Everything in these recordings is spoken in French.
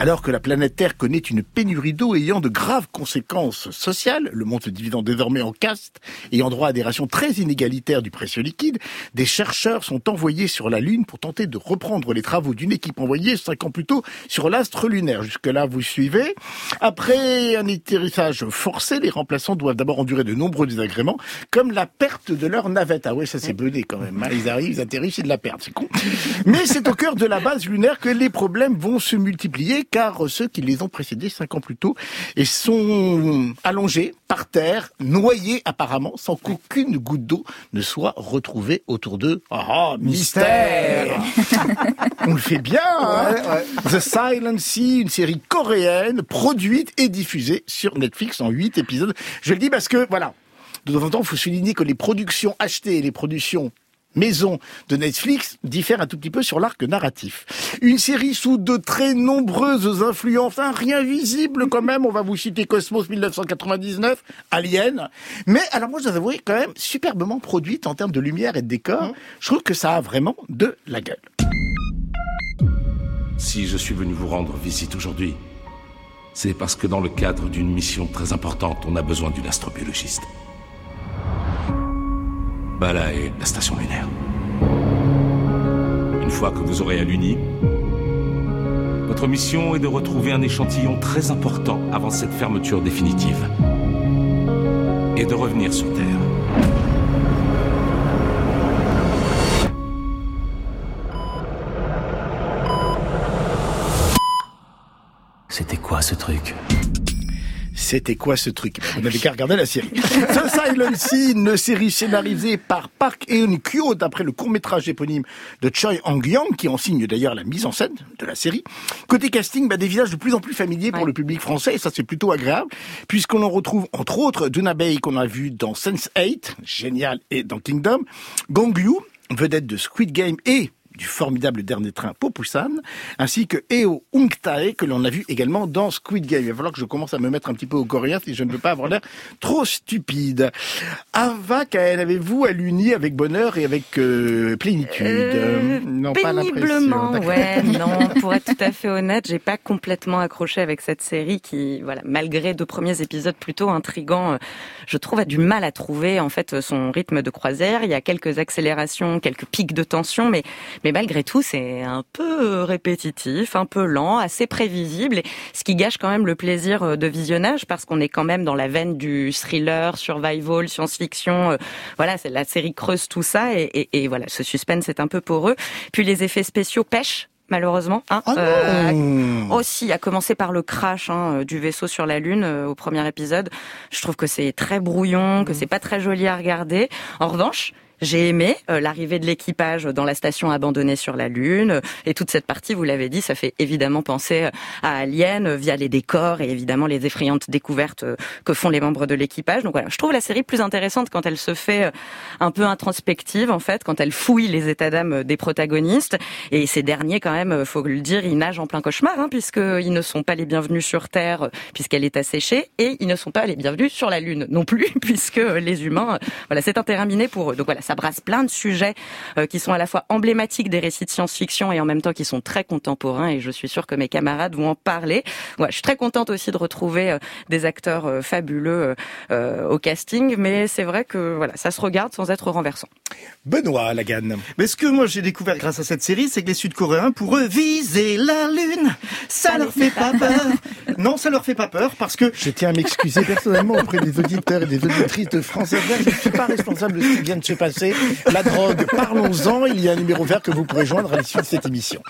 Alors que la planète Terre connaît une pénurie d'eau ayant de graves conséquences sociales, le monde se dividant désormais en castes, ayant droit à des rations très inégalitaires du précieux liquide, des chercheurs sont envoyés sur la Lune pour tenter de reprendre les travaux d'une équipe envoyée cinq ans plus tôt sur l'astre lunaire. Jusque-là, vous suivez. Après un atterrissage forcé, les remplaçants doivent d'abord endurer de nombreux désagréments, comme la perte de leur navette. Ah ouais, ça c'est bené quand même. hein. Ils arrivent, ils atterrissent, c'est de la perte, c'est con. Mais c'est au cœur de la base lunaire que les problèmes vont se multiplier, car ceux qui les ont précédés cinq ans plus tôt et sont allongés par terre, noyés apparemment, sans qu'aucune goutte d'eau ne soit retrouvée autour d'eux. Ah, mystère On le fait bien, hein The Silent Sea, une série coréenne, produite et diffusée sur Netflix en huit épisodes. Je le dis parce que, voilà, de temps en temps, il faut souligner que les productions achetées et les productions maison de Netflix diffèrent un tout petit peu sur l'arc narratif. Une série sous de très nombreuses influences, hein, rien visible quand même, on va vous citer Cosmos 1999, Alien, mais alors moi je dois avouer quand même superbement produite en termes de lumière et de décor, je trouve que ça a vraiment de la gueule. Si je suis venu vous rendre visite aujourd'hui, c'est parce que dans le cadre d'une mission très importante, on a besoin d'une astrobiologiste. Bala est la station lunaire. Une fois que vous aurez à l'Uni, votre mission est de retrouver un échantillon très important avant cette fermeture définitive. Et de revenir sur Terre. C'était quoi ce truc? C'était quoi ce truc? Vous n'avez qu'à regarder la série. The Silent Sea, une série scénarisée par Park Eun-kyo d'après le court-métrage éponyme de Choi Hong-yang qui en signe d'ailleurs la mise en scène de la série. Côté casting, bah, des visages de plus en plus familiers pour le public français et ça c'est plutôt agréable puisqu'on en retrouve entre autres Duna Bay qu'on a vu dans Sense8, génial, et dans Kingdom, Gong Liu, vedette de Squid Game et du formidable dernier train Popusan, ainsi que Eo Ungtae, que l'on a vu également dans Squid Game. Il va falloir que je commence à me mettre un petit peu au coréen si je ne veux pas avoir l'air trop stupide. Ava, Kael, avez-vous à l'uni avec bonheur et avec euh, plénitude Euh, Non, pas Péniblement, l'impression. ouais, non, pour être tout à fait honnête, j'ai pas complètement accroché avec cette série qui, voilà, malgré deux premiers épisodes plutôt intrigants, euh, je trouve a du mal à trouver en fait son rythme de croisière. Il y a quelques accélérations, quelques pics de tension, mais mais malgré tout, c'est un peu répétitif, un peu lent, assez prévisible, et ce qui gâche quand même le plaisir euh, de visionnage parce qu'on est quand même dans la veine du thriller, survival, science-fiction. euh, Voilà, c'est la série creuse tout ça, et, et, et voilà, ce suspense est un peu poreux. Puis les effets spéciaux pêchent malheureusement. Hein, non aussi, à commencer par le crash hein, du vaisseau sur la Lune euh, au premier épisode. Je trouve que c'est très brouillon, que c'est pas très joli à regarder. En revanche, j'ai aimé euh, l'arrivée de l'équipage dans la station abandonnée sur la Lune et toute cette partie, vous l'avez dit, ça fait évidemment penser euh, à Alien euh, via les décors et évidemment les effrayantes découvertes euh, que font les membres de l'équipage. Donc voilà, je trouve la série plus intéressante quand elle se fait un peu introspective en fait, quand elle fouille les états d'âme des protagonistes et ces derniers quand même, faut le dire, ils nagent en plein cauchemar hein, puisqu'ils ne sont pas les bienvenus sur Terre puisqu'elle est asséchée et ils ne sont pas les bienvenus sur la Lune non plus puisque les humains, voilà, c'est un terrain miné pour eux. Donc voilà, ça brasse plein de sujets euh, qui sont à la fois emblématiques des récits de science-fiction et en même temps qui sont très contemporains et je suis sûre que mes camarades vont en parler. Je suis très contente aussi de retrouver euh, des acteurs euh, fabuleux au casting, mais c'est vrai que voilà, ça se regarde sans être renversant. Benoît Lagan. Mais ce que moi j'ai découvert grâce à cette série, c'est que les Sud-Coréens, pour eux, viser la Lune, ça leur fait pas peur. Non, ça leur fait pas peur parce que Je tiens à m'excuser personnellement auprès des auditeurs et des auditrices de France Inter. Je ne suis pas responsable de ce qui vient de se passer. La drogue, parlons-en. Il y a un numéro vert que vous pourrez joindre à l'issue de cette émission.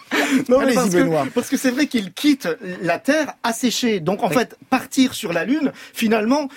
Non, mais parce Benoît. que, parce que c'est vrai qu'ils quittent la Terre asséchée. Donc en fait, partir sur la Lune, finalement,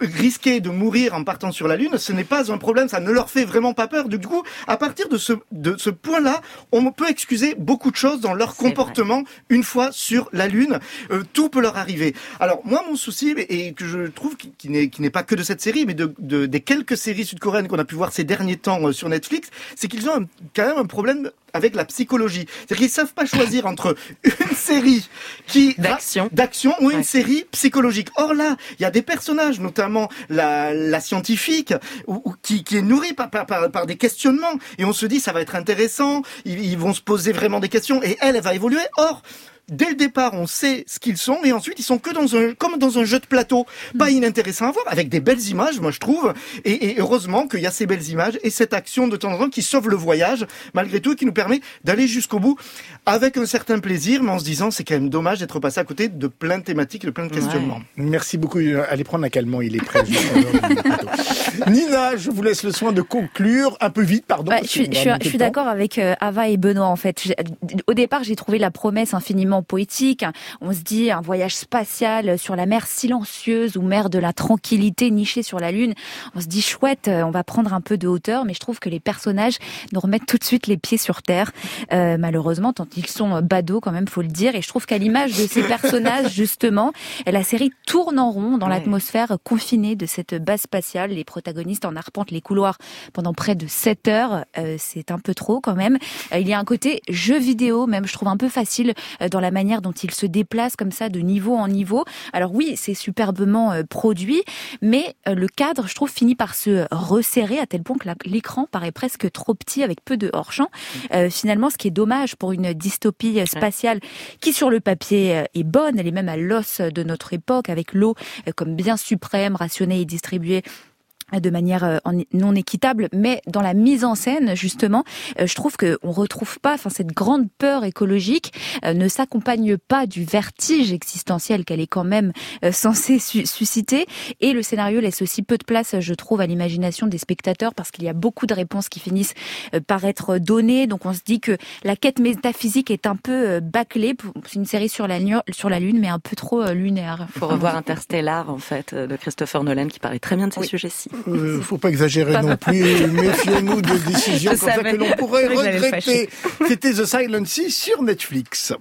risquer de mourir en partant sur la Lune, ce n'est pas un problème, ça ne leur fait vraiment pas peur. Du coup, à partir de ce, de ce point-là, on peut excuser beaucoup de choses dans leur comportement une fois sur la Lune. Euh, tout peut leur arriver. Alors moi, mon souci, et que je trouve qui, n'est qui n'est pas que de cette série, mais de, de- des quelques séries sud-coréennes qu'on a pu voir ces derniers temps euh, sur Netflix, c'est qu'ils ont un- quand même un problème avec la psychologie. C'est-à-dire qu'ils savent pas choisir entre une série qui D'action. d'action ou une Ouais. série psychologique. Or là, il y a des personnages, notamment la, la scientifique, ou, ou qui, qui est nourrie par, par, par, par des questionnements, et on se dit ça va être intéressant, ils, ils vont se poser vraiment des questions, et elle, elle va évoluer. Or, dès le départ, on sait ce qu'ils sont, et ensuite ils sont que dans un, comme dans un jeu de plateau, pas inintéressant à voir, avec des belles images, moi je trouve, et, et heureusement qu'il y a ces belles images et cette action de temps en temps qui sauve le voyage, malgré tout, et qui nous permet d'aller jusqu'au bout avec un certain plaisir, mais en se disant c'est quand même dommage d'être passé à côté de plein de thématiques, de plein de questionnements. Merci beaucoup. Allez prendre un calmant, il est prêt. Nina, je vous laisse le soin de conclure un peu vite, pardon. Je suis, je suis, d'accord avec euh, Ava et Benoît en fait. Au départ, j'ai trouvé la promesse infiniment poétique. On se dit un voyage spatial sur la mer silencieuse ou mer de la tranquillité nichée sur la lune. On se dit chouette, euh, on va prendre un peu de hauteur, mais je trouve que les personnages nous remettent tout de suite les pieds sur terre. Euh, malheureusement, tant ils sont badauds quand même, faut le dire. Et je trouve qu'à l'image de ces personnages justement, la série tourne en rond dans l'atmosphère confinée de cette base spatiale. Les protagonistes en arpentent les couloirs pendant près de 7 heures. Euh, c'est un peu trop quand même. Il y a un côté jeu vidéo, même je trouve un peu facile dans la manière dont ils se déplacent comme ça de niveau en niveau. Alors oui, c'est superbement produit, mais le cadre, je trouve, finit par se resserrer à tel point que l'écran paraît presque trop petit avec peu de hors-champ. finalement, ce qui est dommage pour une dystopie spatiale qui sur le papier est bonne, elle est même à l'os de notre époque avec l'eau comme bien suprême, rationnée et distribuée de manière euh, non équitable, mais dans la mise en scène justement, euh, je trouve que on retrouve pas, enfin cette grande peur écologique euh, ne s'accompagne pas du vertige existentiel qu'elle est quand même censée susciter, et le scénario laisse aussi peu de place, je trouve, à l'imagination des spectateurs parce qu'il y a beaucoup de réponses qui finissent par être données, donc on se dit que la quête métaphysique est un peu bâclée, c'est une série sur la, sur la lune, mais un peu trop lunaire. Faut revoir Interstellar en fait de Christopher Nolan qui parlait très bien de ces sujets-ci. Euh, faut pas exagérer non plus. Méfions-nous de décisions comme ça que l'on pourrait regretter. C'était The Silent Sea sur Netflix.